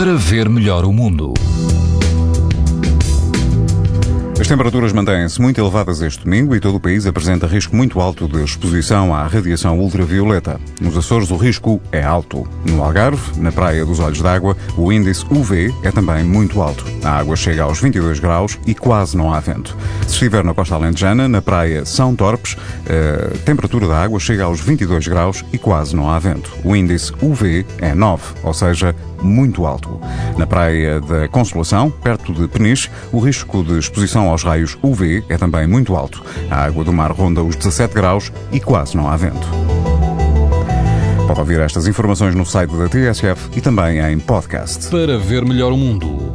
para ver melhor o mundo. As temperaturas mantêm-se muito elevadas este domingo e todo o país apresenta risco muito alto de exposição à radiação ultravioleta. Nos Açores, o risco é alto. No Algarve, na Praia dos Olhos d'Água, o índice UV é também muito alto. A água chega aos 22 graus e quase não há vento. Se estiver na costa alentejana, na Praia São Torpes, a temperatura da água chega aos 22 graus e quase não há vento. O índice UV é 9, ou seja, muito alto. Na Praia da Consolação, perto de Peniche, o risco de exposição aos raios UV é também muito alto. A água do mar ronda os 17 graus e quase não há vento. Pode ouvir estas informações no site da TSF e também em podcast. Para ver melhor o mundo,